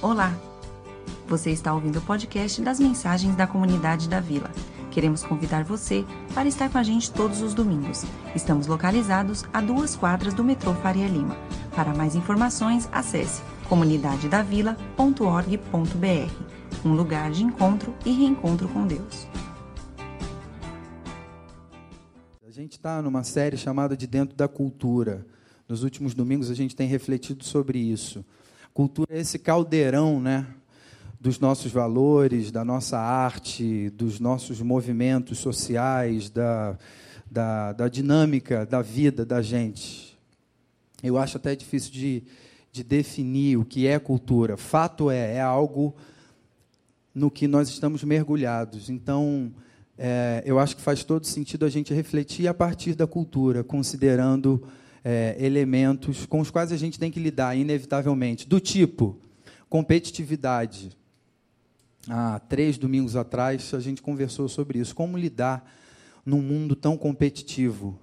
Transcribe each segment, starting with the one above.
Olá! Você está ouvindo o podcast das mensagens da comunidade da Vila. Queremos convidar você para estar com a gente todos os domingos. Estamos localizados a duas quadras do metrô Faria Lima. Para mais informações, acesse comunidadedavila.org.br um lugar de encontro e reencontro com Deus. A gente está numa série chamada de Dentro da Cultura. Nos últimos domingos a gente tem refletido sobre isso. Cultura é esse caldeirão, né? Dos nossos valores, da nossa arte, dos nossos movimentos sociais, da, da, da dinâmica da vida da gente. Eu acho até difícil de, de definir o que é cultura. Fato é, é algo no que nós estamos mergulhados. Então, é, eu acho que faz todo sentido a gente refletir a partir da cultura, considerando é, elementos com os quais a gente tem que lidar, inevitavelmente, do tipo competitividade. Há três domingos atrás a gente conversou sobre isso. Como lidar num mundo tão competitivo? O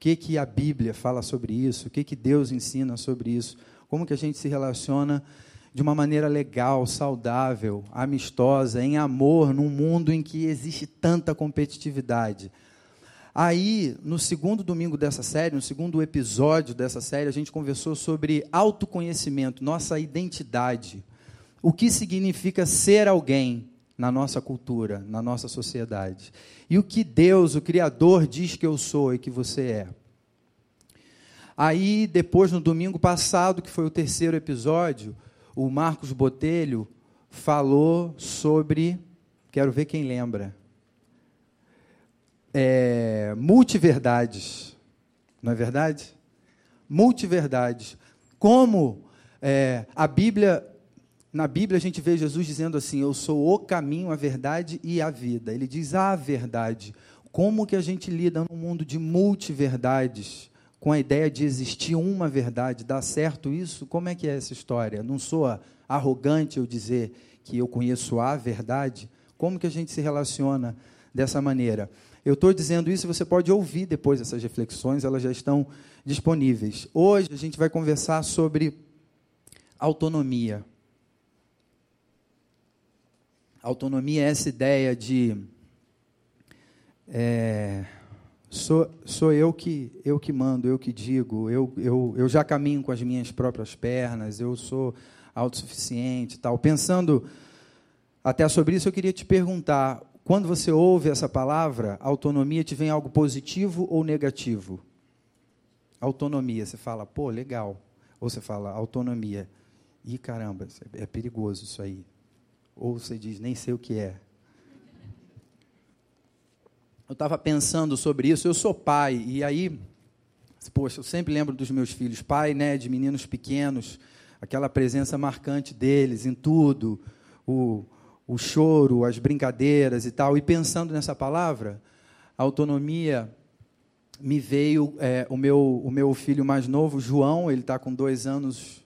que, que a Bíblia fala sobre isso? O que, que Deus ensina sobre isso? Como que a gente se relaciona de uma maneira legal, saudável, amistosa, em amor, num mundo em que existe tanta competitividade? Aí, no segundo domingo dessa série, no segundo episódio dessa série, a gente conversou sobre autoconhecimento, nossa identidade. O que significa ser alguém na nossa cultura, na nossa sociedade. E o que Deus, o Criador, diz que eu sou e que você é. Aí, depois, no domingo passado, que foi o terceiro episódio, o Marcos Botelho falou sobre. Quero ver quem lembra é, multiverdades, não é verdade? Multiverdades. Como é, a Bíblia, na Bíblia a gente vê Jesus dizendo assim: Eu sou o caminho, a verdade e a vida. Ele diz a verdade. Como que a gente lida num mundo de multiverdades, com a ideia de existir uma verdade? Dá certo isso? Como é que é essa história? Não sou arrogante eu dizer que eu conheço a verdade? Como que a gente se relaciona dessa maneira? Eu estou dizendo isso, você pode ouvir depois essas reflexões, elas já estão disponíveis. Hoje a gente vai conversar sobre autonomia. Autonomia é essa ideia de é, sou, sou eu que eu que mando, eu que digo, eu, eu, eu já caminho com as minhas próprias pernas, eu sou autossuficiente, tal. Pensando até sobre isso, eu queria te perguntar quando você ouve essa palavra, autonomia, te vem algo positivo ou negativo? Autonomia, você fala, pô, legal. Ou você fala, autonomia. Ih, caramba, é perigoso isso aí. Ou você diz, nem sei o que é. Eu estava pensando sobre isso, eu sou pai, e aí, poxa, eu sempre lembro dos meus filhos, pai, né, de meninos pequenos, aquela presença marcante deles em tudo, o, o choro, as brincadeiras e tal. E pensando nessa palavra, autonomia, me veio é, o, meu, o meu filho mais novo, João, ele está com dois anos,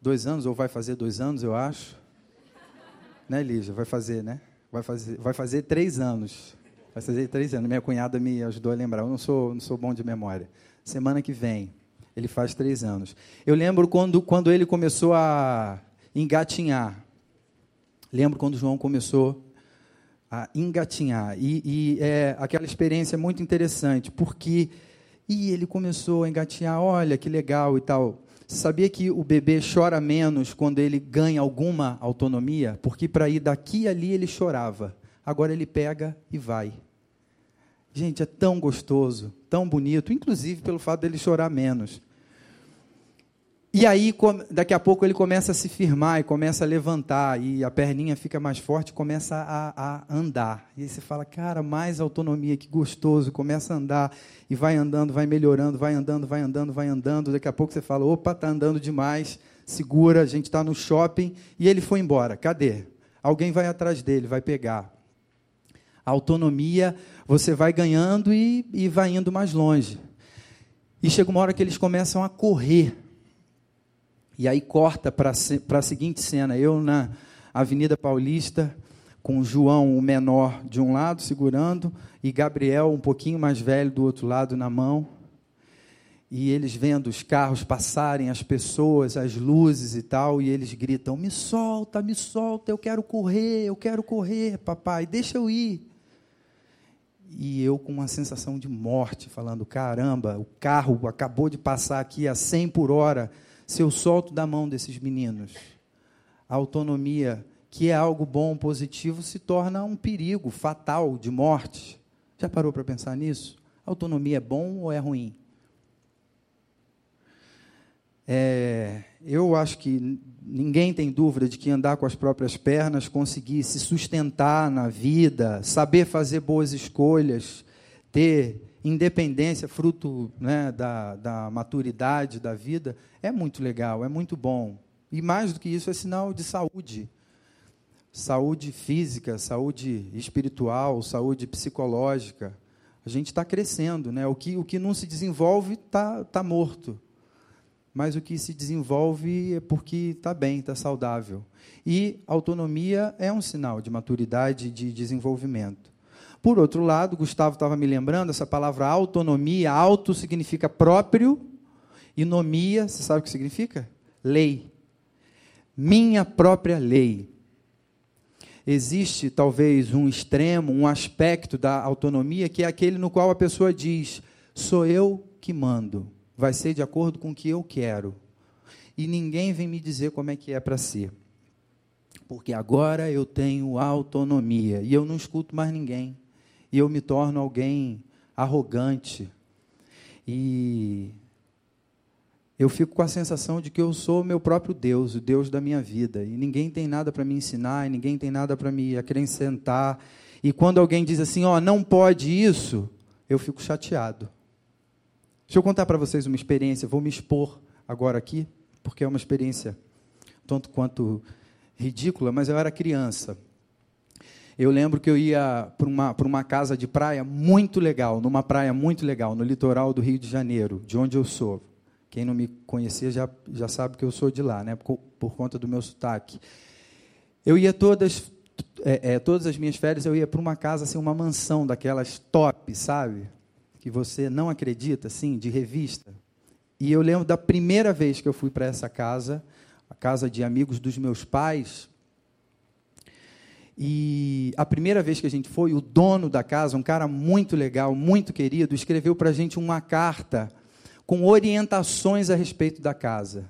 dois anos, ou vai fazer dois anos, eu acho. Né, Lígia? Vai fazer, né? Vai fazer, vai fazer três anos. Vai fazer três anos. Minha cunhada me ajudou a lembrar. Eu não sou, não sou bom de memória. Semana que vem, ele faz três anos. Eu lembro quando, quando ele começou a engatinhar. Lembro quando João começou a engatinhar. E, e é aquela experiência muito interessante, porque e ele começou a engatinhar, olha que legal e tal. Sabia que o bebê chora menos quando ele ganha alguma autonomia? Porque para ir daqui e ali ele chorava. Agora ele pega e vai. Gente, é tão gostoso, tão bonito, inclusive pelo fato dele chorar menos. E aí, daqui a pouco, ele começa a se firmar e começa a levantar, e a perninha fica mais forte e começa a, a, andar. E aí você fala, cara, mais autonomia, que gostoso. Começa a andar e vai andando, vai melhorando, vai andando, vai andando, vai andando. Daqui a pouco você fala, opa, está andando demais, segura, a gente está no shopping. E ele foi embora, cadê? Alguém vai atrás dele, vai pegar. A autonomia, você vai ganhando e, e vai indo mais longe. E chega uma hora que eles começam a correr e aí corta para a seguinte cena: eu na Avenida Paulista, com João, o menor, de um lado segurando, e Gabriel, um pouquinho mais velho, do outro lado na mão. e eles vendo os carros passarem, as pessoas, as luzes e tal, e eles gritam: Me solta, me solta, eu quero correr, eu quero correr, papai, deixa eu ir. E eu com uma sensação de morte, falando: Caramba, o carro acabou de passar aqui a 100 por hora, se eu solto da mão desses meninos. A autonomia, que é algo bom, positivo, se torna um perigo fatal de morte. Já parou para pensar nisso? Autonomia é bom ou é ruim? É, eu acho que ninguém tem dúvida de que andar com as próprias pernas, conseguir se sustentar na vida, saber fazer boas escolhas, ter independência, fruto né, da, da maturidade da vida, é muito legal, é muito bom. E mais do que isso, é sinal de saúde. Saúde física, saúde espiritual, saúde psicológica. A gente está crescendo, né? O que, o que não se desenvolve está tá morto mas o que se desenvolve é porque está bem, está saudável. E autonomia é um sinal de maturidade, de desenvolvimento. Por outro lado, Gustavo estava me lembrando, essa palavra autonomia, auto significa próprio, e nomia, você sabe o que significa? Lei. Minha própria lei. Existe talvez um extremo, um aspecto da autonomia que é aquele no qual a pessoa diz: sou eu que mando vai ser de acordo com o que eu quero. E ninguém vem me dizer como é que é para ser. Porque agora eu tenho autonomia e eu não escuto mais ninguém. E eu me torno alguém arrogante. E eu fico com a sensação de que eu sou meu próprio Deus, o Deus da minha vida. E ninguém tem nada para me ensinar, e ninguém tem nada para me acrescentar. E quando alguém diz assim, ó, oh, não pode isso, eu fico chateado. Deixa eu contar para vocês uma experiência, vou me expor agora aqui, porque é uma experiência tanto quanto ridícula, mas eu era criança. Eu lembro que eu ia para uma, para uma casa de praia muito legal, numa praia muito legal, no litoral do Rio de Janeiro, de onde eu sou. Quem não me conhecia já, já sabe que eu sou de lá, né, por, por conta do meu sotaque. Eu ia todas, é, é, todas as minhas férias, eu ia para uma casa, assim, uma mansão daquelas top, sabe? que você não acredita, assim, de revista. E eu lembro da primeira vez que eu fui para essa casa, a casa de amigos dos meus pais. E a primeira vez que a gente foi, o dono da casa, um cara muito legal, muito querido, escreveu para a gente uma carta com orientações a respeito da casa.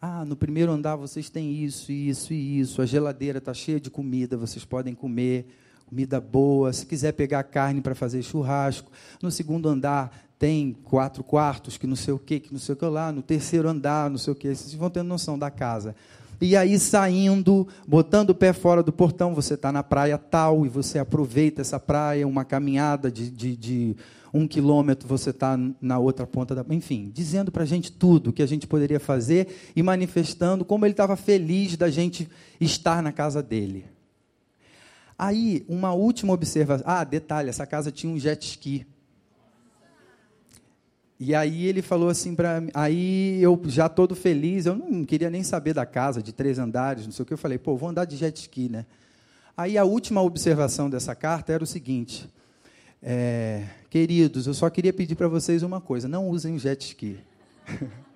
Ah, no primeiro andar vocês têm isso, isso e isso. A geladeira está cheia de comida, vocês podem comer comida boa, se quiser pegar carne para fazer churrasco. No segundo andar tem quatro quartos, que não sei o que, que não sei o que lá. No terceiro andar, não sei o que. Vocês vão tendo noção da casa. E aí, saindo, botando o pé fora do portão, você está na praia tal, e você aproveita essa praia, uma caminhada de, de, de um quilômetro, você está na outra ponta da. Enfim, dizendo para a gente tudo que a gente poderia fazer e manifestando como ele estava feliz da gente estar na casa dele. Aí, uma última observação. Ah, detalhe: essa casa tinha um jet ski. E aí ele falou assim para mim, aí eu já todo feliz, eu não queria nem saber da casa de três andares, não sei o que, eu falei, pô, vou andar de jet ski, né? Aí a última observação dessa carta era o seguinte, é, queridos, eu só queria pedir para vocês uma coisa, não usem jet ski.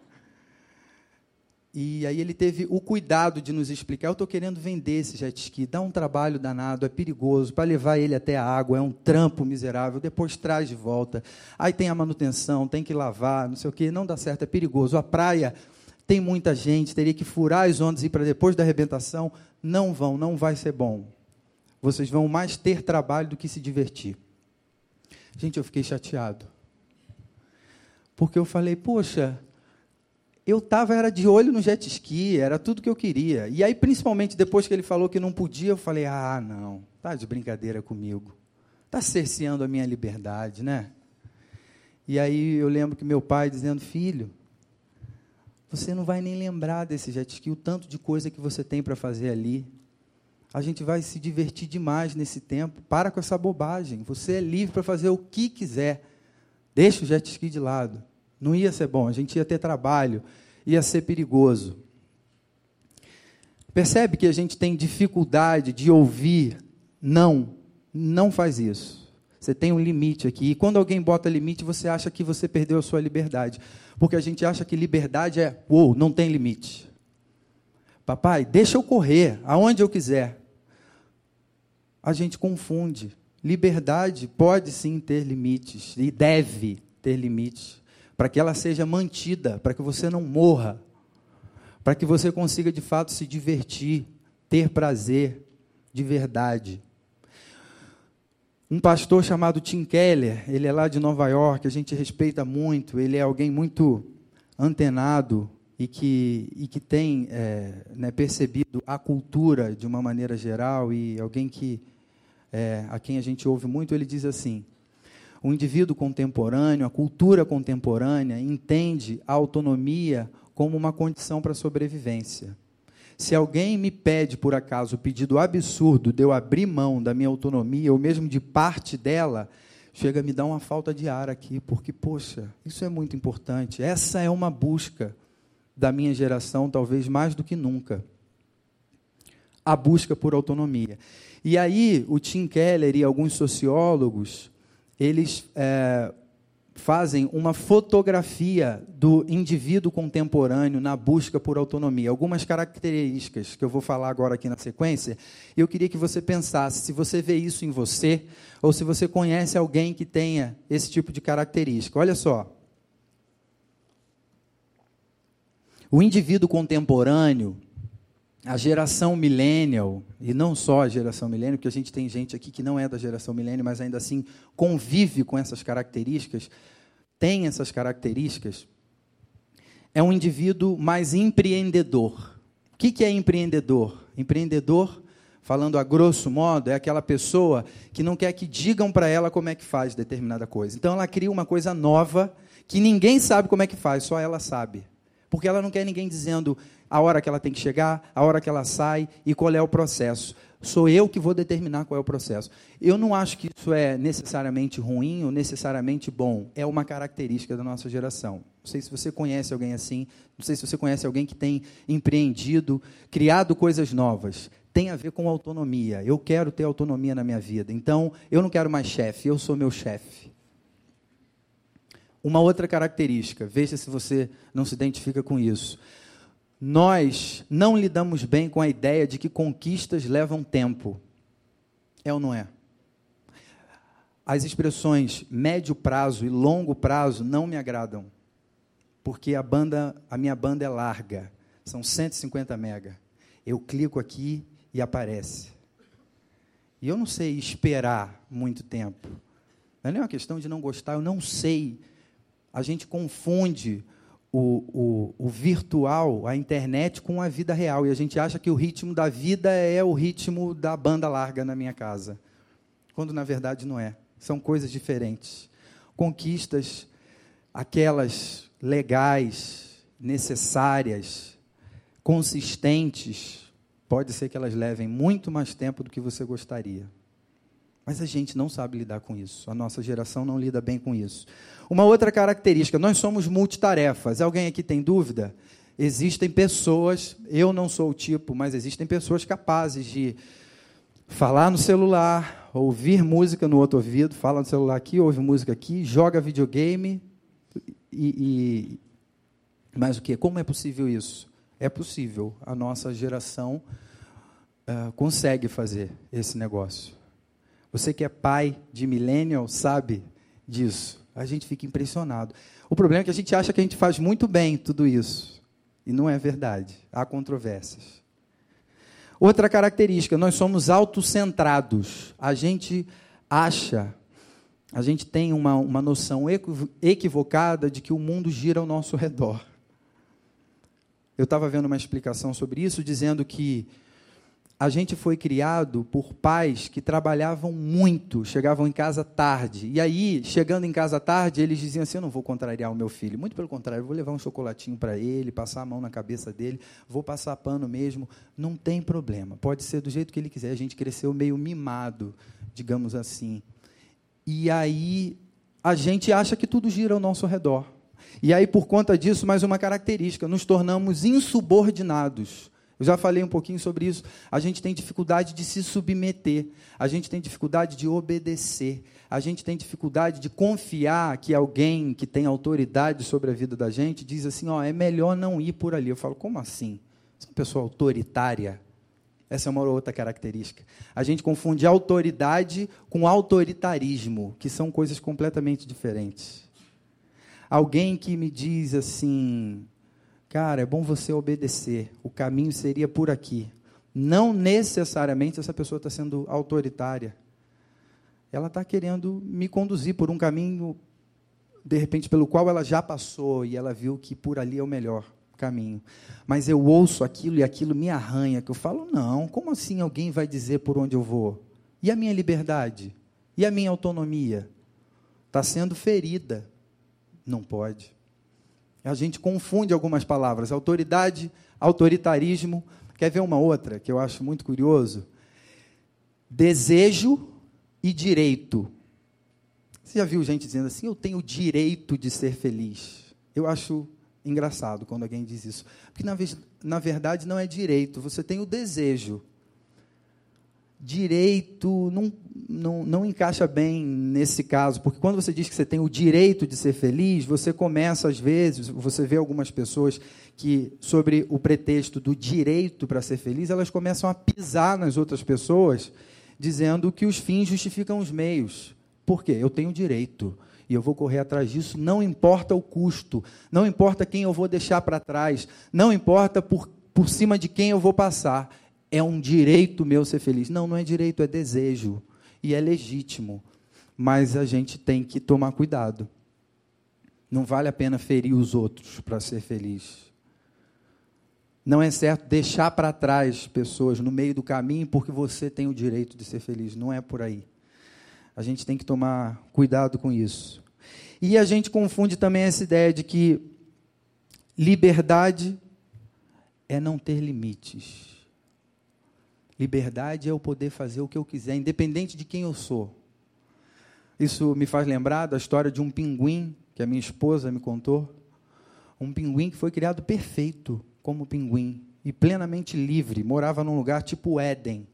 E aí ele teve o cuidado de nos explicar, eu estou querendo vender esse jet ski, dá um trabalho danado, é perigoso, para levar ele até a água, é um trampo miserável, depois traz de volta, aí tem a manutenção, tem que lavar, não sei o que, não dá certo, é perigoso. A praia tem muita gente, teria que furar as ondas e para depois da arrebentação, não vão, não vai ser bom. Vocês vão mais ter trabalho do que se divertir. Gente, eu fiquei chateado. Porque eu falei, poxa, eu estava era de olho no jet ski, era tudo que eu queria. E aí, principalmente depois que ele falou que não podia, eu falei: ah, não, tá de brincadeira comigo, tá cerceando a minha liberdade, né? E aí eu lembro que meu pai dizendo: filho, você não vai nem lembrar desse jet ski, o tanto de coisa que você tem para fazer ali. A gente vai se divertir demais nesse tempo. Para com essa bobagem. Você é livre para fazer o que quiser. Deixa o jet ski de lado. Não ia ser bom, a gente ia ter trabalho, ia ser perigoso. Percebe que a gente tem dificuldade de ouvir? Não, não faz isso. Você tem um limite aqui. E quando alguém bota limite, você acha que você perdeu a sua liberdade. Porque a gente acha que liberdade é, uou, não tem limite. Papai, deixa eu correr aonde eu quiser. A gente confunde. Liberdade pode sim ter limites e deve ter limites, para que ela seja mantida, para que você não morra, para que você consiga de fato se divertir, ter prazer de verdade. Um pastor chamado Tim Keller, ele é lá de Nova York, a gente respeita muito, ele é alguém muito antenado e que, e que tem é, né, percebido a cultura de uma maneira geral e alguém que é, a quem a gente ouve muito, ele diz assim: o indivíduo contemporâneo, a cultura contemporânea, entende a autonomia como uma condição para a sobrevivência. Se alguém me pede, por acaso, o pedido absurdo de eu abrir mão da minha autonomia, ou mesmo de parte dela, chega a me dar uma falta de ar aqui, porque, poxa, isso é muito importante. Essa é uma busca da minha geração, talvez mais do que nunca. A busca por autonomia. E aí, o Tim Keller e alguns sociólogos, eles é, fazem uma fotografia do indivíduo contemporâneo na busca por autonomia. Algumas características que eu vou falar agora aqui na sequência. Eu queria que você pensasse se você vê isso em você ou se você conhece alguém que tenha esse tipo de característica. Olha só. O indivíduo contemporâneo, a geração millennial, e não só a geração millennial, porque a gente tem gente aqui que não é da geração millennial, mas ainda assim convive com essas características, tem essas características, é um indivíduo mais empreendedor. O que é empreendedor? Empreendedor, falando a grosso modo, é aquela pessoa que não quer que digam para ela como é que faz determinada coisa. Então ela cria uma coisa nova que ninguém sabe como é que faz, só ela sabe. Porque ela não quer ninguém dizendo a hora que ela tem que chegar, a hora que ela sai e qual é o processo. Sou eu que vou determinar qual é o processo. Eu não acho que isso é necessariamente ruim ou necessariamente bom. É uma característica da nossa geração. Não sei se você conhece alguém assim, não sei se você conhece alguém que tem empreendido, criado coisas novas. Tem a ver com autonomia. Eu quero ter autonomia na minha vida. Então, eu não quero mais chefe, eu sou meu chefe. Uma outra característica, veja se você não se identifica com isso nós não lidamos bem com a ideia de que conquistas levam tempo. É ou não é? As expressões médio prazo e longo prazo não me agradam. Porque a banda, a minha banda é larga, são 150 mega. Eu clico aqui e aparece. E eu não sei esperar muito tempo. Não é uma questão de não gostar, eu não sei. A gente confunde o, o, o, virtual, a internet, com a vida real. E a gente acha que o ritmo da vida é o ritmo da banda larga na minha casa. Quando na verdade não é. São coisas diferentes. Conquistas, aquelas legais, necessárias, consistentes, pode ser que elas levem muito mais tempo do que você gostaria. Mas a gente não sabe lidar com isso. A nossa geração não lida bem com isso. Uma outra característica, nós somos multitarefas. Alguém aqui tem dúvida? Existem pessoas, eu não sou o tipo, mas existem pessoas capazes de falar no celular, ouvir música no outro ouvido, fala no celular aqui, ouve música aqui, joga videogame e, e mas o que? Como é possível isso? É possível. A nossa geração uh, consegue fazer esse negócio. Você que é pai de millennial sabe disso. A gente fica impressionado. O problema é que a gente acha que a gente faz muito bem tudo isso. E não é verdade. Há controvérsias. Outra característica, nós somos autocentrados. A gente acha, a gente tem uma, uma noção equivocada de que o mundo gira ao nosso redor. Eu estava vendo uma explicação sobre isso, dizendo que a gente foi criado por pais que trabalhavam muito, chegavam em casa tarde. E aí, chegando em casa tarde, eles diziam assim: Eu não vou contrariar o meu filho. Muito pelo contrário, vou levar um chocolatinho para ele, passar a mão na cabeça dele, vou passar pano mesmo. Não tem problema, pode ser do jeito que ele quiser. A gente cresceu meio mimado, digamos assim. E aí, a gente acha que tudo gira ao nosso redor. E aí, por conta disso, mais uma característica: nos tornamos insubordinados. Eu já falei um pouquinho sobre isso. A gente tem dificuldade de se submeter, a gente tem dificuldade de obedecer, a gente tem dificuldade de confiar que alguém que tem autoridade sobre a vida da gente diz assim: ó, é melhor não ir por ali. Eu falo, como assim? Você é uma pessoa autoritária? Essa é uma outra característica. A gente confunde autoridade com autoritarismo, que são coisas completamente diferentes. Alguém que me diz assim, cara, é bom você obedecer, o caminho seria por aqui. Não necessariamente essa pessoa está sendo autoritária. Ela está querendo me conduzir por um caminho, de repente, pelo qual ela já passou e ela viu que por ali é o melhor caminho. Mas eu ouço aquilo e aquilo me arranha, que eu falo, não, como assim alguém vai dizer por onde eu vou? E a minha liberdade? E a minha autonomia? Está sendo ferida. Não pode. A gente confunde algumas palavras. Autoridade, autoritarismo. Quer ver uma outra que eu acho muito curioso? Desejo e direito. Você já viu gente dizendo assim, eu tenho o direito de ser feliz? Eu acho engraçado quando alguém diz isso. Porque, na, na verdade, não é direito, você tem o desejo. Direito não, não, não encaixa bem nesse caso, porque quando você diz que você tem o direito de ser feliz, você começa, às vezes, você vê algumas pessoas que, sobre o pretexto do direito para ser feliz, elas começam a pisar nas outras pessoas, dizendo que os fins justificam os meios. Por quê? Eu tenho direito e eu vou correr atrás disso, não importa o custo, não importa quem eu vou deixar para trás, não importa por, por cima de quem eu vou passar. É um direito meu ser feliz. Não, não é direito, é desejo. E é legítimo. Mas a gente tem que tomar cuidado. Não vale a pena ferir os outros para ser feliz. Não é certo deixar para trás pessoas no meio do caminho porque você tem o direito de ser feliz. Não é por aí. A gente tem que tomar cuidado com isso. E a gente confunde também essa ideia de que liberdade é não ter limites. Liberdade é o poder fazer o que eu quiser, independente de quem eu sou. Isso me faz lembrar da história de um pinguim que a minha esposa me contou. Um pinguim que foi criado perfeito como pinguim e plenamente livre, morava num lugar tipo Éden.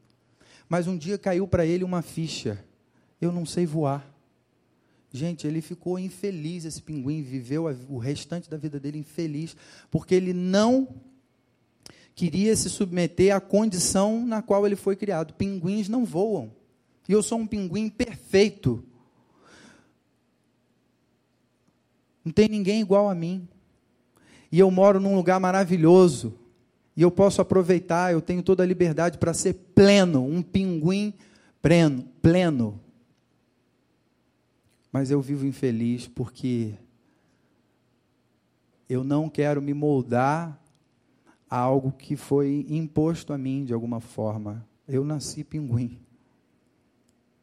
Mas um dia caiu para ele uma ficha: eu não sei voar. Gente, ele ficou infeliz, esse pinguim, viveu o restante da vida dele infeliz, porque ele não queria se submeter à condição na qual ele foi criado. Pinguins não voam. E eu sou um pinguim perfeito. Não tem ninguém igual a mim. E eu moro num lugar maravilhoso. E eu posso aproveitar, eu tenho toda a liberdade para ser pleno, um pinguim pleno, pleno mas eu vivo infeliz porque eu não quero me moldar a algo que foi imposto a mim de alguma forma. Eu nasci pinguim.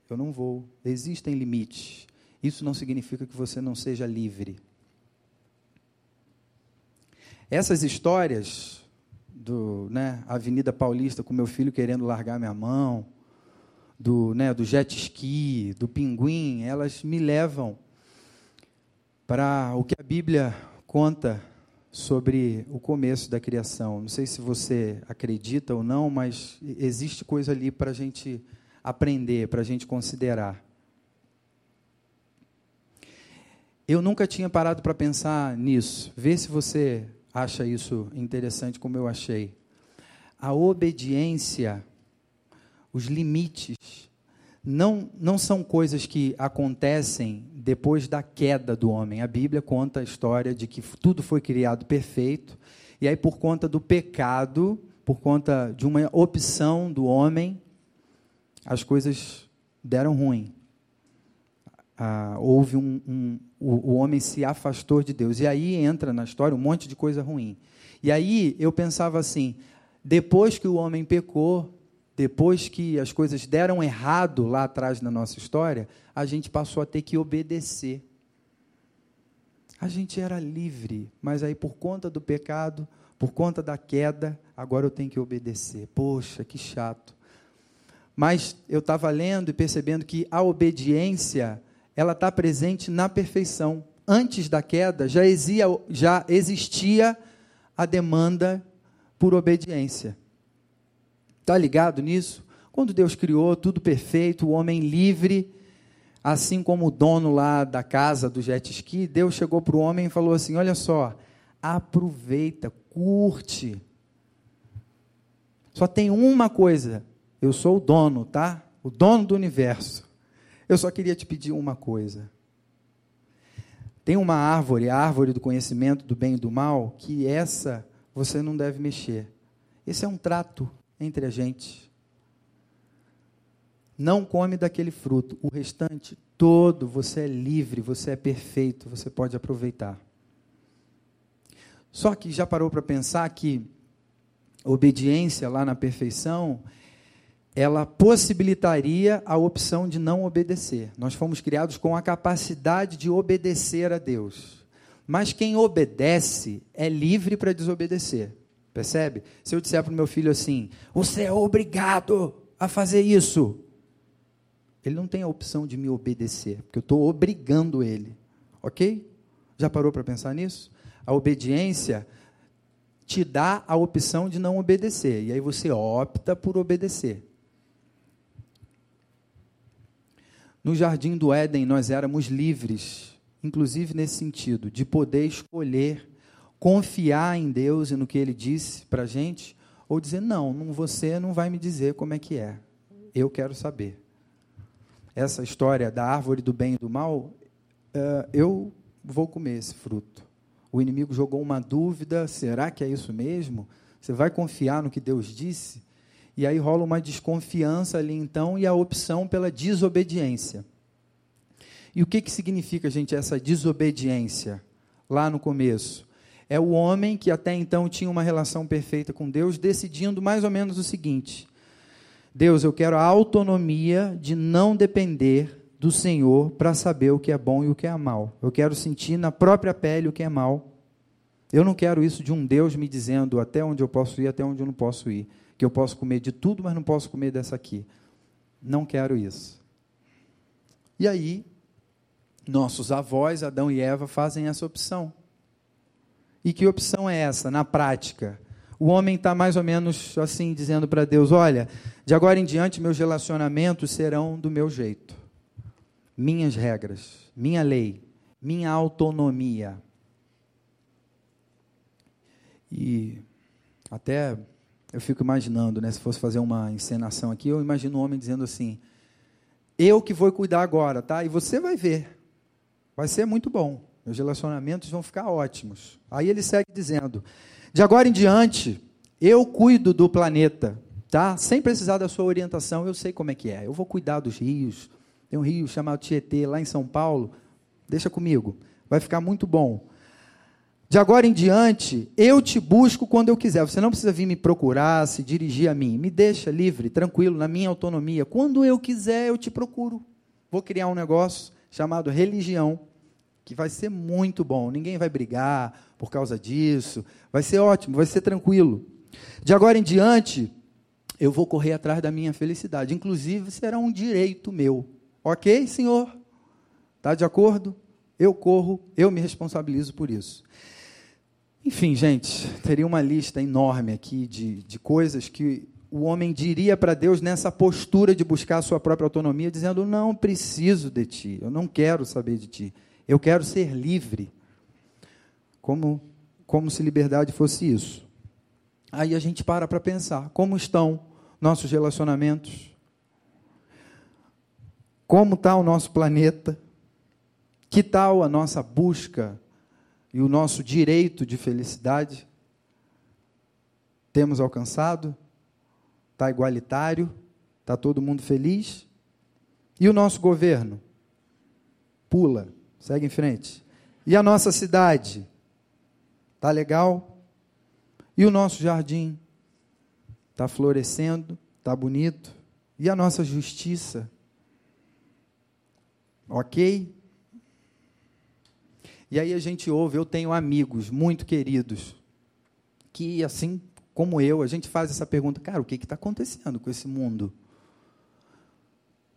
Eu não vou. Existem limites. Isso não significa que você não seja livre. Essas histórias do, né, Avenida Paulista com meu filho querendo largar minha mão, do, né, do jet ski, do pinguim, elas me levam para o que a Bíblia conta sobre o começo da criação. Não sei se você acredita ou não, mas existe coisa ali para a gente aprender, para a gente considerar. Eu nunca tinha parado para pensar nisso. Vê se você acha isso interessante, como eu achei. A obediência os limites, não, não são coisas que acontecem depois da queda do homem. A Bíblia conta a história de que tudo foi criado perfeito, e aí, por conta do pecado, por conta de uma opção do homem, as coisas deram ruim. Ah, houve um, um o, o, homem se afastou de Deus. E aí entra na história um monte de coisa ruim. E aí eu pensava assim: depois que o homem pecou, depois que as coisas deram errado lá atrás na nossa história, a gente passou a ter que obedecer. A gente era livre, mas aí por conta do pecado, por conta da queda, agora eu tenho que obedecer. Poxa, que chato. Mas eu estava lendo e percebendo que a obediência, ela está presente na perfeição. Antes da queda, já existia, já existia a demanda por obediência. Está ligado nisso? Quando Deus criou tudo perfeito, o homem livre, assim como o dono lá da casa do jet ski, Deus chegou para o homem e falou assim: Olha só, aproveita, curte. Só tem uma coisa: eu sou o dono, tá? O dono do universo. Eu só queria te pedir uma coisa. Tem uma árvore, a árvore do conhecimento do bem e do mal, que essa você não deve mexer. Esse é um trato entre a gente. Não come daquele fruto. O restante todo, você é livre, você é perfeito, você pode aproveitar. Só que já parou para pensar que obediência lá na perfeição, ela possibilitaria a opção de não obedecer. Nós fomos criados com a capacidade de obedecer a Deus. Mas quem obedece é livre para desobedecer. Percebe? Se eu disser para o meu filho assim: você é obrigado a fazer isso, ele não tem a opção de me obedecer, porque eu estou obrigando ele. Ok? Já parou para pensar nisso? A obediência te dá a opção de não obedecer, e aí você opta por obedecer. No jardim do Éden, nós éramos livres, inclusive nesse sentido, de poder escolher confiar em Deus e no que Ele disse para a gente, ou dizer, não, você não vai me dizer como é que é, eu quero saber. Essa história da árvore do bem e do mal, uh, eu vou comer esse fruto. O inimigo jogou uma dúvida: será que é isso mesmo? Você vai confiar no que Deus disse? E aí rola uma desconfiança ali então e a opção pela desobediência. E o que, que significa, gente, essa desobediência? Lá no começo. É o homem que até então tinha uma relação perfeita com Deus, decidindo mais ou menos o seguinte: Deus, eu quero a autonomia de não depender do Senhor para saber o que é bom e o que é mal. Eu quero sentir na própria pele o que é mal. Eu não quero isso de um Deus me dizendo até onde eu posso ir, até onde eu não posso ir. Que eu posso comer de tudo, mas não posso comer dessa aqui. Não quero isso. E aí, nossos avós, Adão e Eva, fazem essa opção. E que opção é essa, na prática? O homem está mais ou menos assim, dizendo para Deus: Olha, de agora em diante meus relacionamentos serão do meu jeito, minhas regras, minha lei, minha autonomia. E até eu fico imaginando, né, se fosse fazer uma encenação aqui, eu imagino um homem dizendo assim: Eu que vou cuidar agora, tá? E você vai ver, vai ser muito bom. Meus relacionamentos vão ficar ótimos. Aí ele segue dizendo: De agora em diante, eu cuido do planeta, tá? Sem precisar da sua orientação, eu sei como é que é. Eu vou cuidar dos rios. Tem um rio chamado Tietê lá em São Paulo. Deixa comigo. Vai ficar muito bom. De agora em diante, eu te busco quando eu quiser. Você não precisa vir me procurar, se dirigir a mim. Me deixa livre, tranquilo, na minha autonomia. Quando eu quiser, eu te procuro. Vou criar um negócio chamado religião que vai ser muito bom. Ninguém vai brigar por causa disso. Vai ser ótimo, vai ser tranquilo. De agora em diante, eu vou correr atrás da minha felicidade. Inclusive, será um direito meu. Ok, senhor? Está de acordo? Eu corro, eu me responsabilizo por isso. Enfim, gente, teria uma lista enorme aqui de, de coisas que o homem diria para Deus nessa postura de buscar a sua própria autonomia, dizendo: Não preciso de ti, eu não quero saber de ti. Eu quero ser livre. Como, como se liberdade fosse isso. Aí a gente para para pensar: como estão nossos relacionamentos? Como está o nosso planeta? Que tal a nossa busca e o nosso direito de felicidade? Temos alcançado? Está igualitário? Está todo mundo feliz? E o nosso governo? Pula. Segue em frente. E a nossa cidade? Tá legal? E o nosso jardim? Tá florescendo? Tá bonito? E a nossa justiça? Ok? E aí a gente ouve, eu tenho amigos muito queridos, que assim como eu, a gente faz essa pergunta, cara, o que está acontecendo com esse mundo?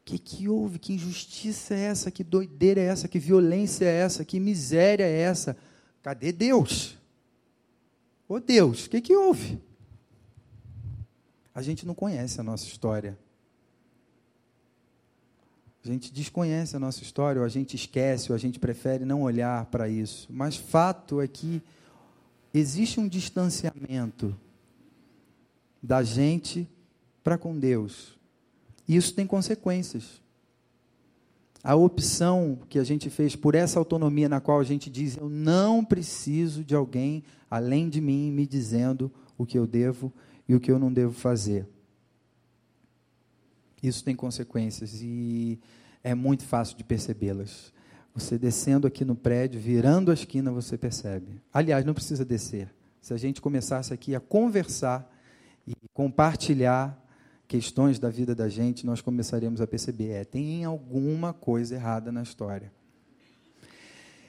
Que, que houve? Que injustiça é essa? Que doideira é essa? Que violência é essa? Que miséria é essa? Cadê Deus? Ô Deus, o que, que houve? A gente não conhece a nossa história. A gente desconhece a nossa história, ou a gente esquece, ou a gente prefere não olhar para isso. Mas fato é que existe um distanciamento da gente para com Deus. E isso tem consequências. A opção que a gente fez por essa autonomia na qual a gente diz: eu não preciso de alguém além de mim me dizendo o que eu devo e o que eu não devo fazer. Isso tem consequências e é muito fácil de percebê-las. Você descendo aqui no prédio, virando a esquina, você percebe. Aliás, não precisa descer. Se a gente começasse aqui a conversar e compartilhar questões da vida da gente, nós começaremos a perceber: é, tem alguma coisa errada na história.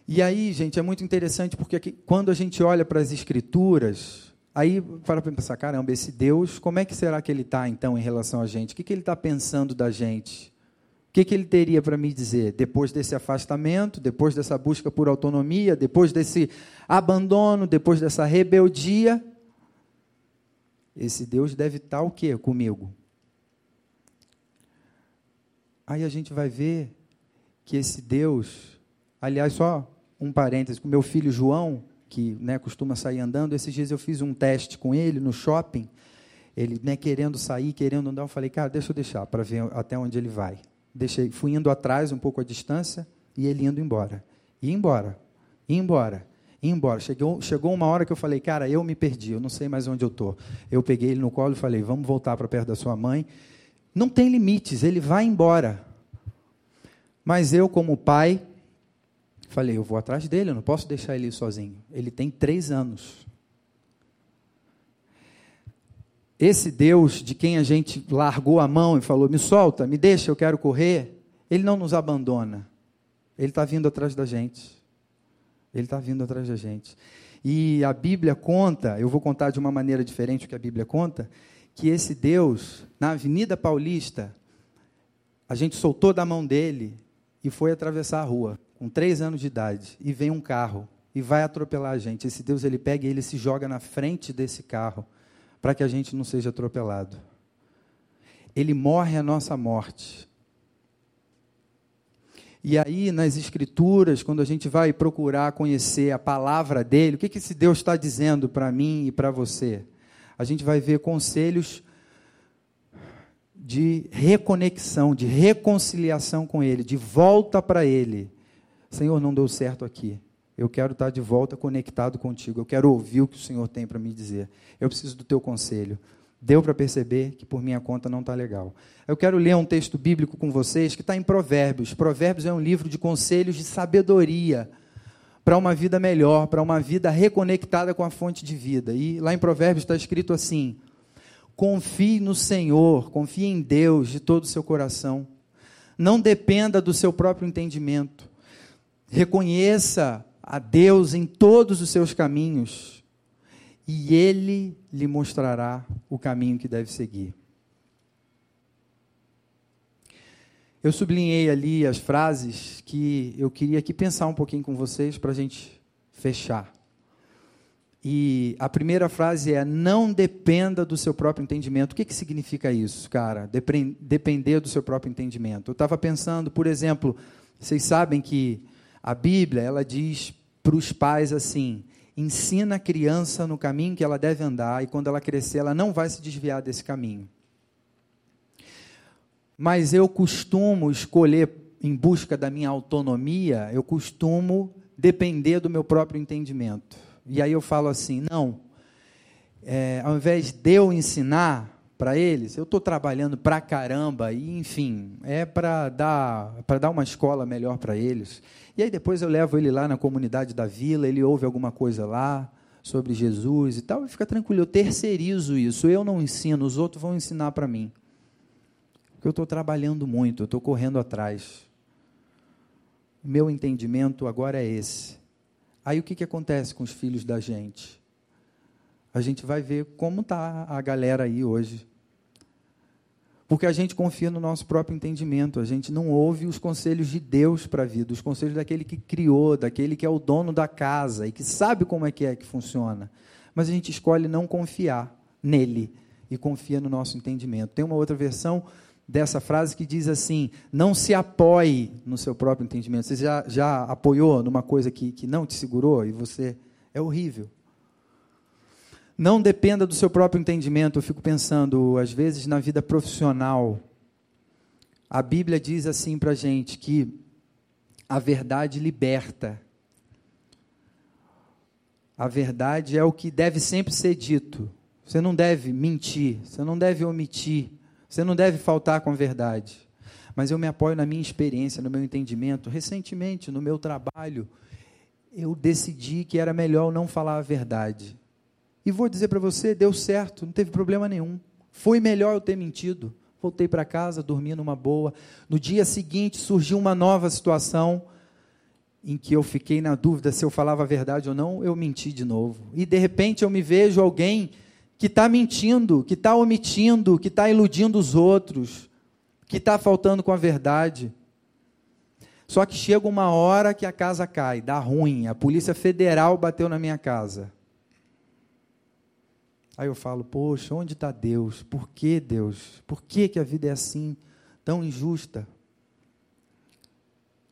E aí, gente, é muito interessante porque aqui, quando a gente olha para as Escrituras, aí para pensar: caramba, esse Deus, como é que será que ele está então em relação a gente? O que, que ele está pensando da gente? O que, que ele teria para me dizer depois desse afastamento, depois dessa busca por autonomia, depois desse abandono, depois dessa rebeldia? Esse Deus deve estar o quê comigo? Aí a gente vai ver que esse Deus, aliás, só um parêntese, meu filho João, que né, costuma sair andando, esses dias eu fiz um teste com ele no shopping, ele né, querendo sair, querendo andar, eu falei, cara, deixa eu deixar para ver até onde ele vai deixei, fui indo atrás um pouco a distância e ele indo embora. E embora, e embora, e embora. Chegou, chegou uma hora que eu falei, cara, eu me perdi, eu não sei mais onde eu estou. Eu peguei ele no colo e falei, vamos voltar para perto da sua mãe. Não tem limites, ele vai embora. Mas eu, como pai, falei, eu vou atrás dele, eu não posso deixar ele sozinho. Ele tem três anos. Esse Deus de quem a gente largou a mão e falou: me solta, me deixa, eu quero correr, ele não nos abandona. Ele está vindo atrás da gente. Ele está vindo atrás da gente. E a Bíblia conta, eu vou contar de uma maneira diferente o que a Bíblia conta, que esse Deus, na Avenida Paulista, a gente soltou da mão dele e foi atravessar a rua, com três anos de idade, e vem um carro e vai atropelar a gente. Esse Deus, ele pega e ele se joga na frente desse carro para que a gente não seja atropelado. Ele morre a nossa morte. E aí, nas Escrituras, quando a gente vai procurar conhecer a palavra dele, o que, que esse Deus está dizendo para mim e para você? A gente vai ver conselhos de reconexão, de reconciliação com Ele, de volta para Ele. Senhor, não deu certo aqui. Eu quero estar de volta conectado contigo. Eu quero ouvir o que o Senhor tem para me dizer. Eu preciso do teu conselho. Deu para perceber que por minha conta não está legal. Eu quero ler um texto bíblico com vocês que está em Provérbios. Provérbios é um livro de conselhos de sabedoria para uma vida melhor, para uma vida reconectada com a fonte de vida. E lá em Provérbios está escrito assim: confie no Senhor, confie em Deus de todo o seu coração. Não dependa do seu próprio entendimento. Reconheça a Deus em todos os seus caminhos, e Ele lhe mostrará o caminho que deve seguir. Eu sublinhei ali as frases que eu queria aqui pensar um pouquinho com vocês para a gente fechar. E a primeira frase é: não dependa do seu próprio entendimento. O que, que significa isso, cara? Depender do seu próprio entendimento. Eu estava pensando, por exemplo, vocês sabem que a Bíblia ela diz para os pais assim: ensina a criança no caminho que ela deve andar, e quando ela crescer, ela não vai se desviar desse caminho. Mas eu costumo escolher, em busca da minha autonomia, eu costumo depender do meu próprio entendimento. E aí eu falo assim: não, é, ao invés de eu ensinar, para eles, eu estou trabalhando para caramba, e enfim, é para dar, dar uma escola melhor para eles. E aí depois eu levo ele lá na comunidade da vila, ele ouve alguma coisa lá sobre Jesus e tal, e fica tranquilo, eu terceirizo isso, eu não ensino, os outros vão ensinar para mim. Porque eu estou trabalhando muito, eu estou correndo atrás. Meu entendimento agora é esse. Aí o que, que acontece com os filhos da gente? A gente vai ver como está a galera aí hoje porque a gente confia no nosso próprio entendimento, a gente não ouve os conselhos de Deus para a vida, os conselhos daquele que criou, daquele que é o dono da casa e que sabe como é que é que funciona. Mas a gente escolhe não confiar nele e confia no nosso entendimento. Tem uma outra versão dessa frase que diz assim: não se apoie no seu próprio entendimento. Você já, já apoiou numa coisa que, que não te segurou e você. É horrível. Não dependa do seu próprio entendimento. Eu fico pensando, às vezes, na vida profissional. A Bíblia diz assim para a gente que a verdade liberta. A verdade é o que deve sempre ser dito. Você não deve mentir, você não deve omitir, você não deve faltar com a verdade. Mas eu me apoio na minha experiência, no meu entendimento. Recentemente, no meu trabalho, eu decidi que era melhor não falar a verdade. E vou dizer para você, deu certo, não teve problema nenhum. Foi melhor eu ter mentido. Voltei para casa, dormi numa boa. No dia seguinte surgiu uma nova situação em que eu fiquei na dúvida se eu falava a verdade ou não, eu menti de novo. E de repente eu me vejo alguém que está mentindo, que está omitindo, que está iludindo os outros, que está faltando com a verdade. Só que chega uma hora que a casa cai, dá ruim, a Polícia Federal bateu na minha casa. Aí eu falo, poxa, onde está Deus? Por que Deus? Por que, que a vida é assim, tão injusta?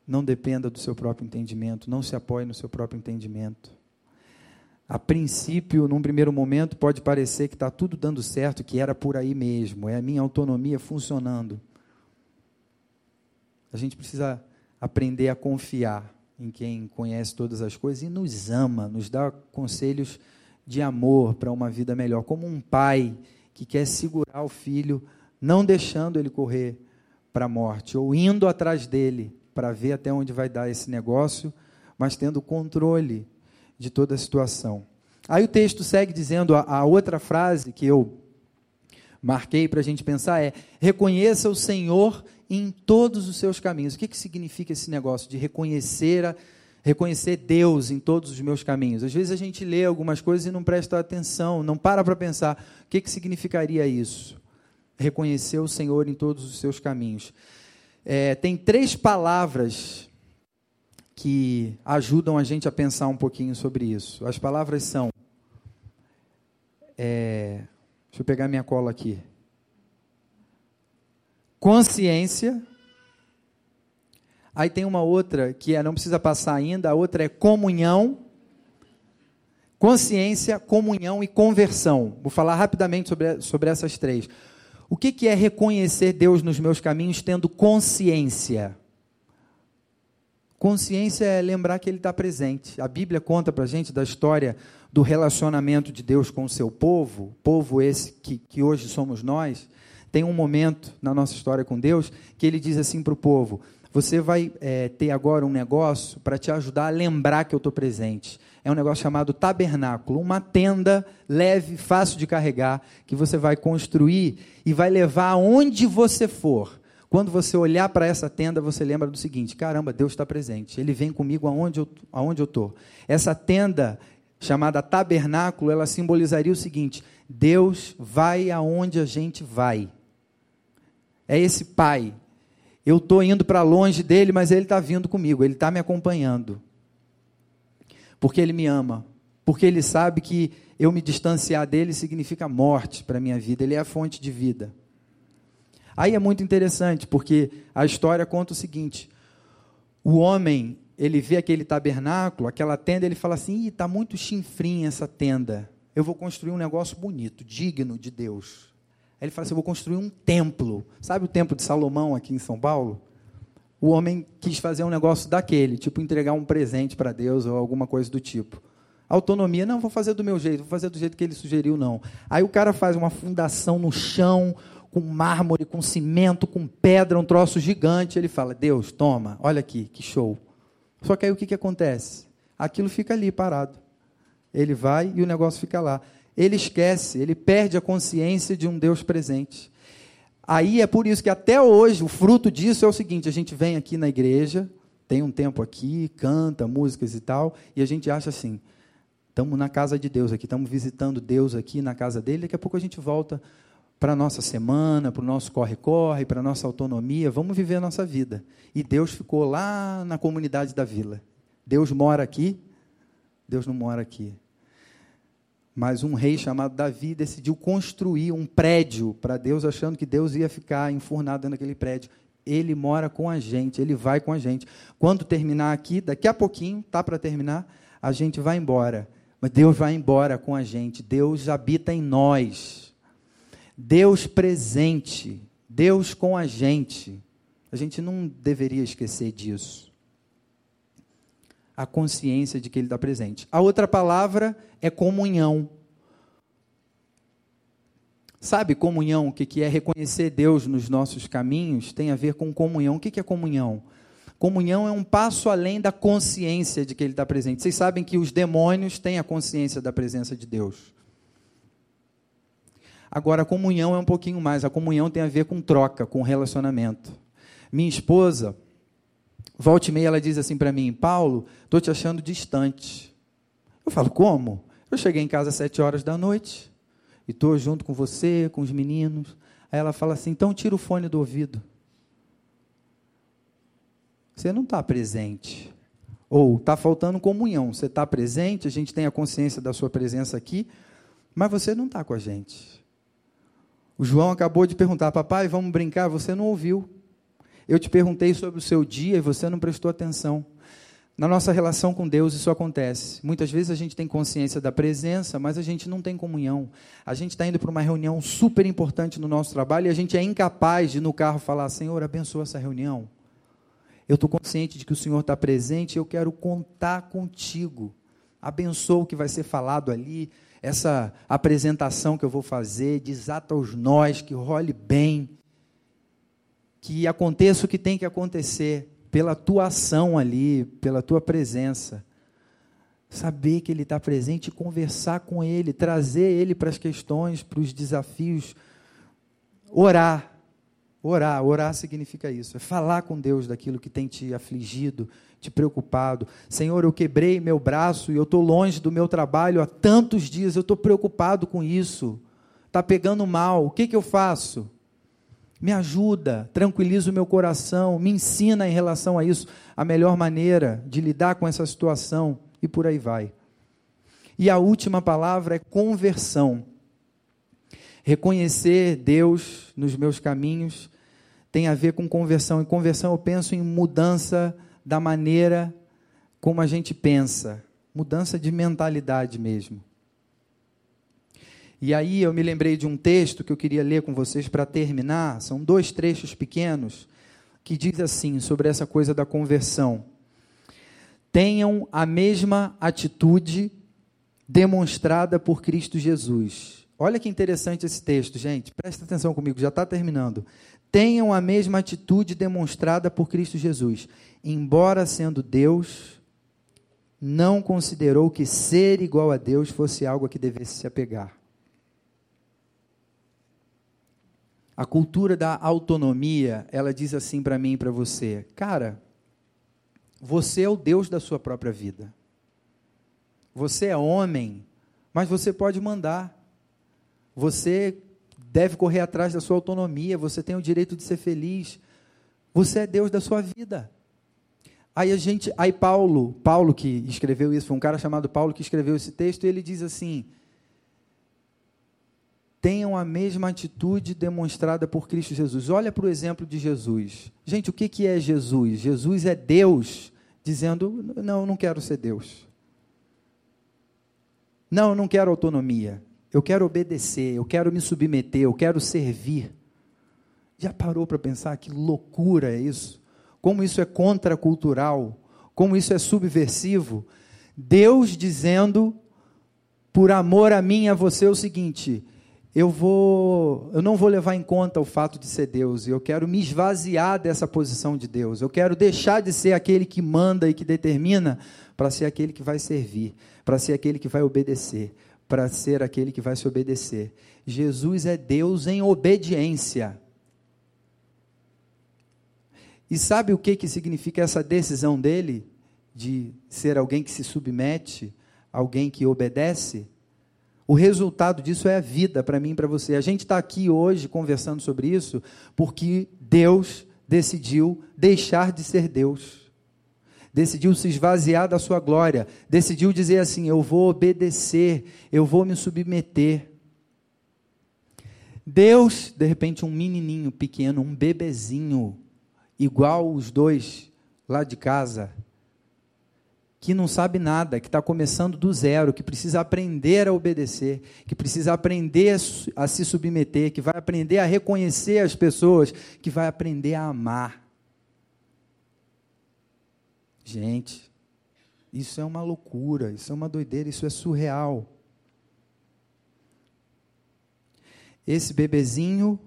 Não dependa do seu próprio entendimento, não se apoie no seu próprio entendimento. A princípio, num primeiro momento, pode parecer que está tudo dando certo, que era por aí mesmo, é a minha autonomia funcionando. A gente precisa aprender a confiar em quem conhece todas as coisas e nos ama, nos dá conselhos de amor para uma vida melhor, como um pai que quer segurar o filho, não deixando ele correr para a morte, ou indo atrás dele para ver até onde vai dar esse negócio, mas tendo controle de toda a situação. Aí o texto segue dizendo a, a outra frase que eu marquei para a gente pensar é: reconheça o Senhor em todos os seus caminhos. O que, que significa esse negócio de reconhecer a reconhecer Deus em todos os meus caminhos. Às vezes a gente lê algumas coisas e não presta atenção, não para para pensar o que, que significaria isso. Reconhecer o Senhor em todos os seus caminhos. É, tem três palavras que ajudam a gente a pensar um pouquinho sobre isso. As palavras são. É, deixa eu pegar minha cola aqui. Consciência Aí tem uma outra que é, não precisa passar ainda, a outra é comunhão, consciência, comunhão e conversão. Vou falar rapidamente sobre, sobre essas três. O que, que é reconhecer Deus nos meus caminhos tendo consciência? Consciência é lembrar que Ele está presente. A Bíblia conta para a gente da história do relacionamento de Deus com o seu povo, povo esse que, que hoje somos nós. Tem um momento na nossa história com Deus que Ele diz assim para o povo: você vai é, ter agora um negócio para te ajudar a lembrar que eu estou presente. É um negócio chamado tabernáculo, uma tenda leve, fácil de carregar, que você vai construir e vai levar aonde você for. Quando você olhar para essa tenda, você lembra do seguinte: caramba, Deus está presente. Ele vem comigo aonde eu aonde estou. Essa tenda chamada tabernáculo, ela simbolizaria o seguinte: Deus vai aonde a gente vai. É esse Pai eu estou indo para longe dele, mas ele está vindo comigo, ele está me acompanhando. Porque ele me ama. Porque ele sabe que eu me distanciar dele significa morte para a minha vida. Ele é a fonte de vida. Aí é muito interessante, porque a história conta o seguinte: o homem, ele vê aquele tabernáculo, aquela tenda, ele fala assim: está muito chinfrinha essa tenda. Eu vou construir um negócio bonito, digno de Deus. Aí ele fala assim: Eu vou construir um templo. Sabe o templo de Salomão aqui em São Paulo? O homem quis fazer um negócio daquele, tipo entregar um presente para Deus ou alguma coisa do tipo. Autonomia, não, vou fazer do meu jeito, vou fazer do jeito que ele sugeriu, não. Aí o cara faz uma fundação no chão, com mármore, com cimento, com pedra, um troço gigante. Ele fala: Deus, toma, olha aqui, que show. Só que aí o que, que acontece? Aquilo fica ali parado. Ele vai e o negócio fica lá ele esquece, ele perde a consciência de um Deus presente. Aí é por isso que até hoje o fruto disso é o seguinte: a gente vem aqui na igreja, tem um tempo aqui, canta músicas e tal, e a gente acha assim: estamos na casa de Deus aqui, estamos visitando Deus aqui na casa dele, daqui a pouco a gente volta para a nossa semana, para o nosso corre-corre, para a nossa autonomia, vamos viver a nossa vida. E Deus ficou lá na comunidade da vila. Deus mora aqui, Deus não mora aqui. Mas um rei chamado Davi decidiu construir um prédio para Deus, achando que Deus ia ficar enfurnado naquele prédio. Ele mora com a gente, ele vai com a gente. Quando terminar aqui, daqui a pouquinho, tá para terminar, a gente vai embora. Mas Deus vai embora com a gente. Deus habita em nós. Deus presente. Deus com a gente. A gente não deveria esquecer disso. A consciência de que Ele está presente. A outra palavra é comunhão. Sabe, comunhão, o que é reconhecer Deus nos nossos caminhos, tem a ver com comunhão. O que é comunhão? Comunhão é um passo além da consciência de que Ele está presente. Vocês sabem que os demônios têm a consciência da presença de Deus. Agora, a comunhão é um pouquinho mais. A comunhão tem a ver com troca, com relacionamento. Minha esposa, volta e meia, ela diz assim para mim: Paulo, estou te achando distante. Eu falo: como? Eu cheguei em casa às sete horas da noite e estou junto com você, com os meninos. Aí ela fala assim: então tira o fone do ouvido. Você não está presente. Ou está faltando comunhão. Você está presente, a gente tem a consciência da sua presença aqui, mas você não está com a gente. O João acabou de perguntar, papai, vamos brincar? Você não ouviu. Eu te perguntei sobre o seu dia e você não prestou atenção. Na nossa relação com Deus, isso acontece. Muitas vezes a gente tem consciência da presença, mas a gente não tem comunhão. A gente está indo para uma reunião super importante no nosso trabalho e a gente é incapaz de no carro falar: Senhor, abençoa essa reunião. Eu estou consciente de que o Senhor está presente e eu quero contar contigo. Abençoa o que vai ser falado ali, essa apresentação que eu vou fazer, desata os nós, que role bem, que aconteça o que tem que acontecer, pela tua ação ali, pela tua presença. Saber que Ele está presente conversar com Ele, trazer Ele para as questões, para os desafios, orar Orar, orar significa isso, é falar com Deus daquilo que tem te afligido, te preocupado. Senhor, eu quebrei meu braço e eu estou longe do meu trabalho há tantos dias, eu estou preocupado com isso. Está pegando mal, o que, que eu faço? Me ajuda, tranquiliza o meu coração, me ensina em relação a isso, a melhor maneira de lidar com essa situação e por aí vai. E a última palavra é conversão. Reconhecer Deus nos meus caminhos tem a ver com conversão. E conversão eu penso em mudança da maneira como a gente pensa, mudança de mentalidade mesmo. E aí eu me lembrei de um texto que eu queria ler com vocês para terminar. São dois trechos pequenos que diz assim sobre essa coisa da conversão. Tenham a mesma atitude demonstrada por Cristo Jesus Olha que interessante esse texto, gente. Presta atenção comigo, já está terminando. Tenham a mesma atitude demonstrada por Cristo Jesus. Embora sendo Deus, não considerou que ser igual a Deus fosse algo a que devesse se apegar. A cultura da autonomia, ela diz assim para mim e para você: Cara, você é o Deus da sua própria vida. Você é homem, mas você pode mandar. Você deve correr atrás da sua autonomia, você tem o direito de ser feliz. Você é Deus da sua vida. Aí a gente, aí Paulo, Paulo que escreveu isso, foi um cara chamado Paulo que escreveu esse texto, e ele diz assim: tenham a mesma atitude demonstrada por Cristo Jesus. Olha para o exemplo de Jesus. Gente, o que, que é Jesus? Jesus é Deus dizendo: não, eu não quero ser Deus. Não, eu não quero autonomia. Eu quero obedecer, eu quero me submeter, eu quero servir. Já parou para pensar que loucura é isso? Como isso é contracultural? Como isso é subversivo? Deus dizendo, por amor a mim e a você, o seguinte: eu vou, eu não vou levar em conta o fato de ser Deus, eu quero me esvaziar dessa posição de Deus. Eu quero deixar de ser aquele que manda e que determina para ser aquele que vai servir, para ser aquele que vai obedecer, para ser aquele que vai se obedecer. Jesus é Deus em obediência. E sabe o que, que significa essa decisão dele de ser alguém que se submete, alguém que obedece? O resultado disso é a vida para mim e para você. A gente está aqui hoje conversando sobre isso porque Deus decidiu deixar de ser Deus. Decidiu se esvaziar da sua glória, decidiu dizer assim: Eu vou obedecer, eu vou me submeter. Deus, de repente, um menininho pequeno, um bebezinho, igual os dois lá de casa, que não sabe nada, que está começando do zero, que precisa aprender a obedecer, que precisa aprender a se submeter, que vai aprender a reconhecer as pessoas, que vai aprender a amar. Gente, isso é uma loucura, isso é uma doideira, isso é surreal. Esse bebezinho,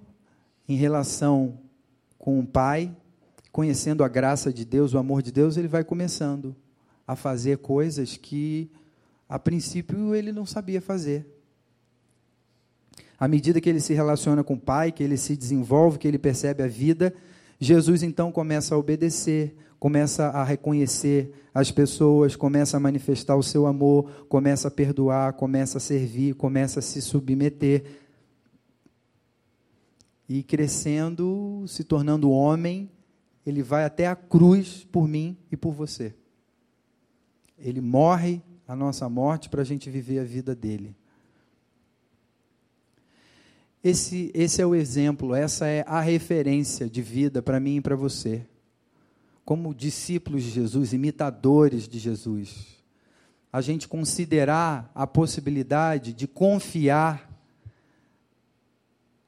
em relação com o pai, conhecendo a graça de Deus, o amor de Deus, ele vai começando a fazer coisas que, a princípio, ele não sabia fazer. À medida que ele se relaciona com o Pai, que ele se desenvolve, que ele percebe a vida, Jesus então começa a obedecer, começa a reconhecer as pessoas, começa a manifestar o seu amor, começa a perdoar, começa a servir, começa a se submeter. E crescendo, se tornando homem, ele vai até a cruz por mim e por você. Ele morre a nossa morte para a gente viver a vida dele. Esse, esse é o exemplo, essa é a referência de vida para mim e para você. Como discípulos de Jesus, imitadores de Jesus, a gente considerar a possibilidade de confiar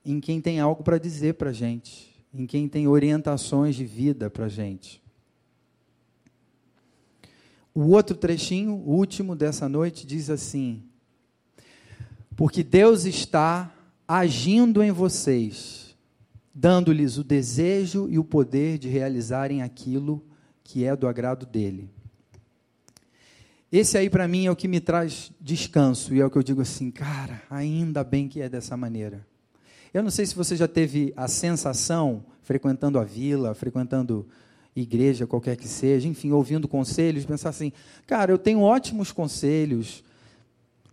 em quem tem algo para dizer para a gente, em quem tem orientações de vida para a gente. O outro trechinho, o último dessa noite, diz assim: Porque Deus está agindo em vocês, dando-lhes o desejo e o poder de realizarem aquilo que é do agrado dele. Esse aí para mim é o que me traz descanso e é o que eu digo assim, cara, ainda bem que é dessa maneira. Eu não sei se você já teve a sensação, frequentando a vila, frequentando igreja, qualquer que seja, enfim, ouvindo conselhos, pensar assim, cara, eu tenho ótimos conselhos,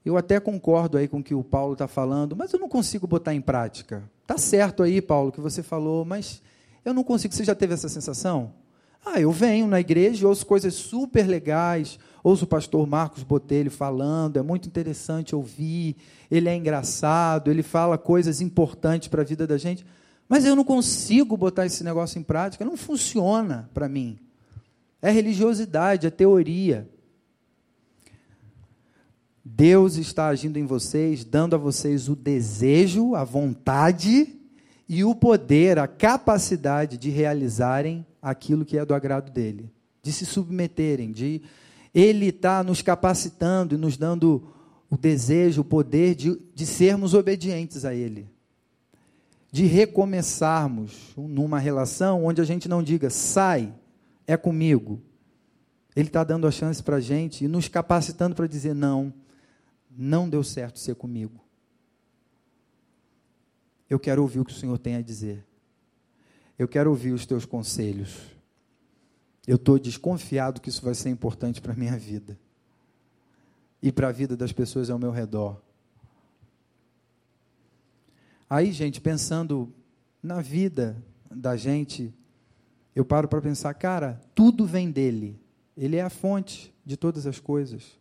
eu até concordo aí com o que o Paulo está falando, mas eu não consigo botar em prática. Tá certo aí, Paulo, que você falou, mas eu não consigo. Você já teve essa sensação? Ah, eu venho na igreja e ouço coisas super legais, ouço o pastor Marcos Botelho falando, é muito interessante ouvir, ele é engraçado, ele fala coisas importantes para a vida da gente. Mas eu não consigo botar esse negócio em prática, não funciona para mim. É religiosidade, é teoria. Deus está agindo em vocês, dando a vocês o desejo, a vontade e o poder, a capacidade de realizarem aquilo que é do agrado dele, de se submeterem, de ele está nos capacitando e nos dando o desejo, o poder de, de sermos obedientes a ele de recomeçarmos numa relação onde a gente não diga, sai, é comigo. Ele está dando a chance para a gente e nos capacitando para dizer, não, não deu certo ser comigo. Eu quero ouvir o que o Senhor tem a dizer. Eu quero ouvir os teus conselhos. Eu estou desconfiado que isso vai ser importante para a minha vida e para a vida das pessoas ao meu redor. Aí, gente, pensando na vida da gente, eu paro para pensar, cara, tudo vem dele. Ele é a fonte de todas as coisas.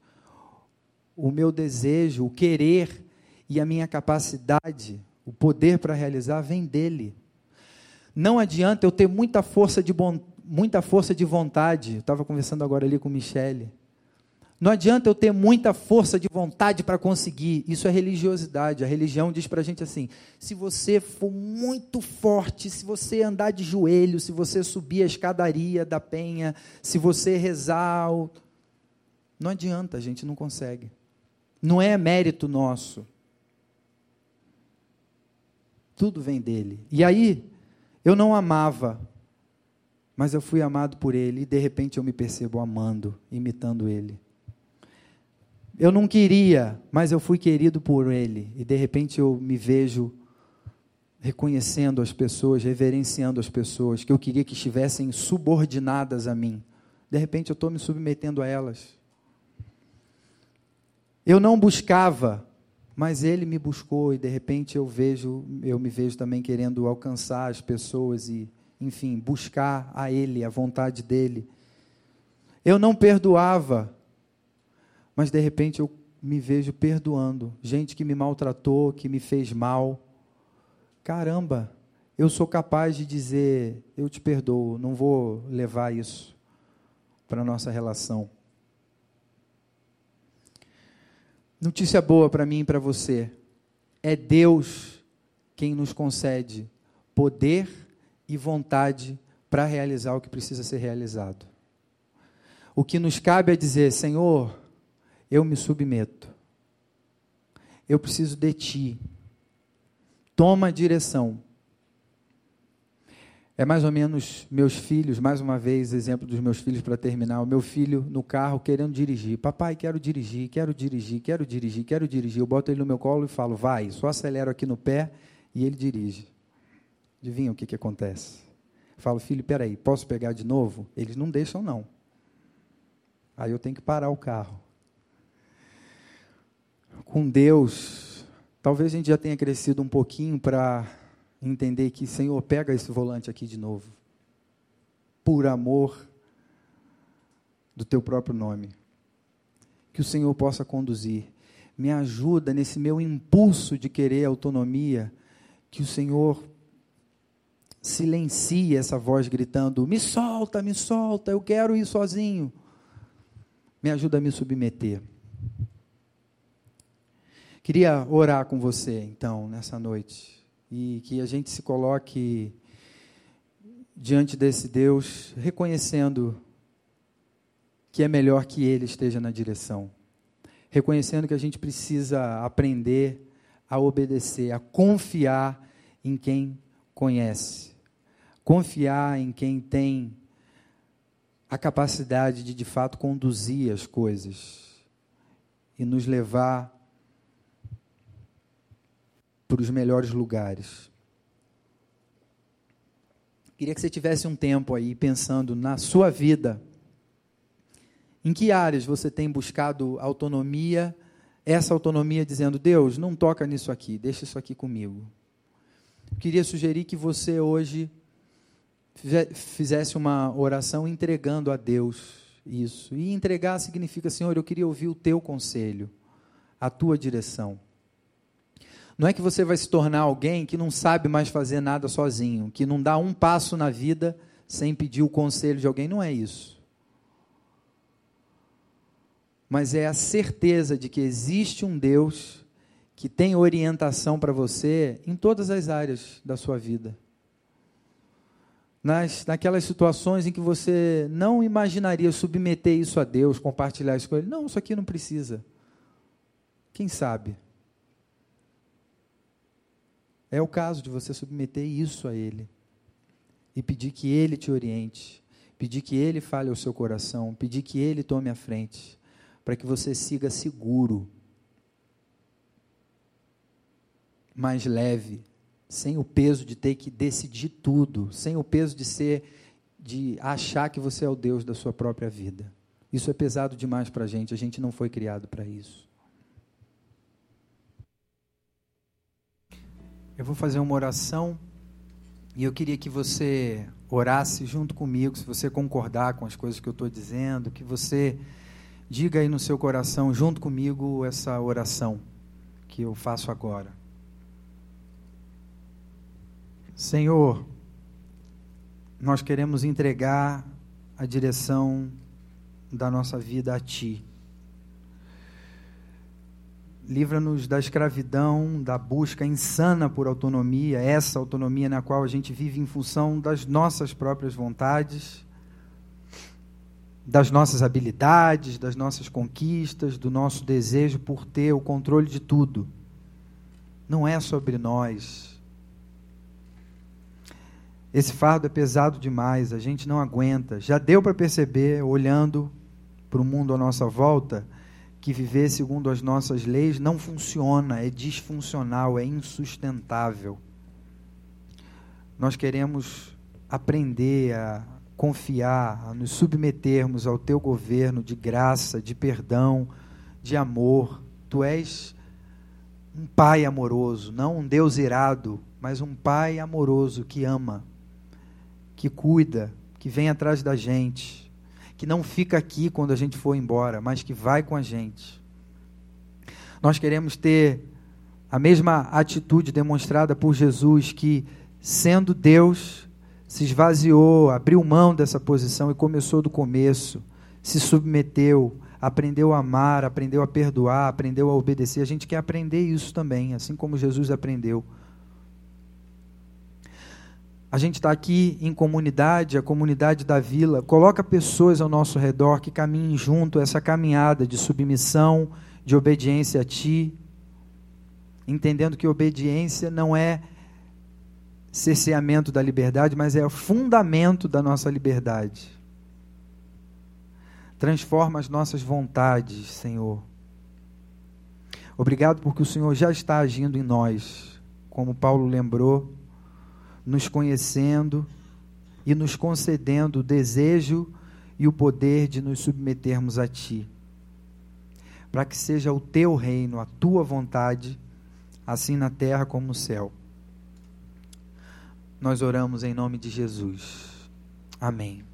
O meu desejo, o querer e a minha capacidade, o poder para realizar vem dele. Não adianta eu ter muita força de, muita força de vontade. Eu estava conversando agora ali com Michele. Não adianta eu ter muita força de vontade para conseguir. Isso é religiosidade. A religião diz para a gente assim: se você for muito forte, se você andar de joelho, se você subir a escadaria da penha, se você rezar. Não adianta, a gente não consegue. Não é mérito nosso. Tudo vem dele. E aí, eu não amava, mas eu fui amado por ele, e de repente eu me percebo amando, imitando ele. Eu não queria, mas eu fui querido por Ele. E de repente eu me vejo reconhecendo as pessoas, reverenciando as pessoas que eu queria que estivessem subordinadas a mim. De repente eu estou me submetendo a elas. Eu não buscava, mas Ele me buscou e de repente eu vejo, eu me vejo também querendo alcançar as pessoas e, enfim, buscar a Ele, a vontade dele. Eu não perdoava, mas de repente eu me vejo perdoando gente que me maltratou, que me fez mal. Caramba, eu sou capaz de dizer: eu te perdoo, não vou levar isso para a nossa relação. Notícia boa para mim e para você: é Deus quem nos concede poder e vontade para realizar o que precisa ser realizado. O que nos cabe é dizer: Senhor, eu me submeto, eu preciso de Ti, toma a direção. É mais ou menos meus filhos, mais uma vez, exemplo dos meus filhos para terminar. O meu filho no carro querendo dirigir. Papai, quero dirigir, quero dirigir, quero dirigir, quero dirigir. Eu boto ele no meu colo e falo, vai, só acelero aqui no pé e ele dirige. Adivinha o que, que acontece? Falo, filho, peraí, posso pegar de novo? Eles não deixam, não. Aí eu tenho que parar o carro. Com Deus, talvez a gente já tenha crescido um pouquinho para entender que, Senhor, pega esse volante aqui de novo, por amor do teu próprio nome. Que o Senhor possa conduzir. Me ajuda nesse meu impulso de querer autonomia, que o Senhor silencie essa voz gritando: Me solta, me solta, eu quero ir sozinho. Me ajuda a me submeter. Queria orar com você, então, nessa noite e que a gente se coloque diante desse Deus reconhecendo que é melhor que Ele esteja na direção, reconhecendo que a gente precisa aprender a obedecer, a confiar em quem conhece, confiar em quem tem a capacidade de de fato conduzir as coisas e nos levar para os melhores lugares. Queria que você tivesse um tempo aí pensando na sua vida. Em que áreas você tem buscado autonomia? Essa autonomia dizendo: Deus, não toca nisso aqui, deixa isso aqui comigo. Queria sugerir que você hoje fizesse uma oração entregando a Deus isso. E entregar significa, Senhor, eu queria ouvir o teu conselho, a tua direção. Não é que você vai se tornar alguém que não sabe mais fazer nada sozinho, que não dá um passo na vida sem pedir o conselho de alguém. Não é isso. Mas é a certeza de que existe um Deus que tem orientação para você em todas as áreas da sua vida. Nas, naquelas situações em que você não imaginaria submeter isso a Deus, compartilhar isso com Ele. Não, isso aqui não precisa. Quem sabe? É o caso de você submeter isso a Ele e pedir que Ele te oriente, pedir que Ele fale ao seu coração, pedir que Ele tome a frente, para que você siga seguro, mais leve, sem o peso de ter que decidir tudo, sem o peso de ser, de achar que você é o Deus da sua própria vida. Isso é pesado demais para a gente, a gente não foi criado para isso. Eu vou fazer uma oração e eu queria que você orasse junto comigo, se você concordar com as coisas que eu estou dizendo, que você diga aí no seu coração, junto comigo, essa oração que eu faço agora. Senhor, nós queremos entregar a direção da nossa vida a Ti. Livra-nos da escravidão, da busca insana por autonomia, essa autonomia na qual a gente vive em função das nossas próprias vontades, das nossas habilidades, das nossas conquistas, do nosso desejo por ter o controle de tudo. Não é sobre nós. Esse fardo é pesado demais, a gente não aguenta. Já deu para perceber, olhando para o mundo à nossa volta, que viver segundo as nossas leis não funciona, é disfuncional, é insustentável. Nós queremos aprender a confiar, a nos submetermos ao teu governo de graça, de perdão, de amor. Tu és um pai amoroso, não um Deus irado, mas um pai amoroso que ama, que cuida, que vem atrás da gente que não fica aqui quando a gente for embora, mas que vai com a gente. Nós queremos ter a mesma atitude demonstrada por Jesus, que, sendo Deus, se esvaziou, abriu mão dessa posição e começou do começo, se submeteu, aprendeu a amar, aprendeu a perdoar, aprendeu a obedecer. A gente quer aprender isso também, assim como Jesus aprendeu. A gente está aqui em comunidade, a comunidade da vila, coloca pessoas ao nosso redor que caminhem junto essa caminhada de submissão, de obediência a Ti, entendendo que obediência não é cerceamento da liberdade, mas é o fundamento da nossa liberdade. Transforma as nossas vontades, Senhor. Obrigado porque o Senhor já está agindo em nós, como Paulo lembrou, nos conhecendo e nos concedendo o desejo e o poder de nos submetermos a Ti. Para que seja o Teu reino, a Tua vontade, assim na terra como no céu. Nós oramos em nome de Jesus. Amém.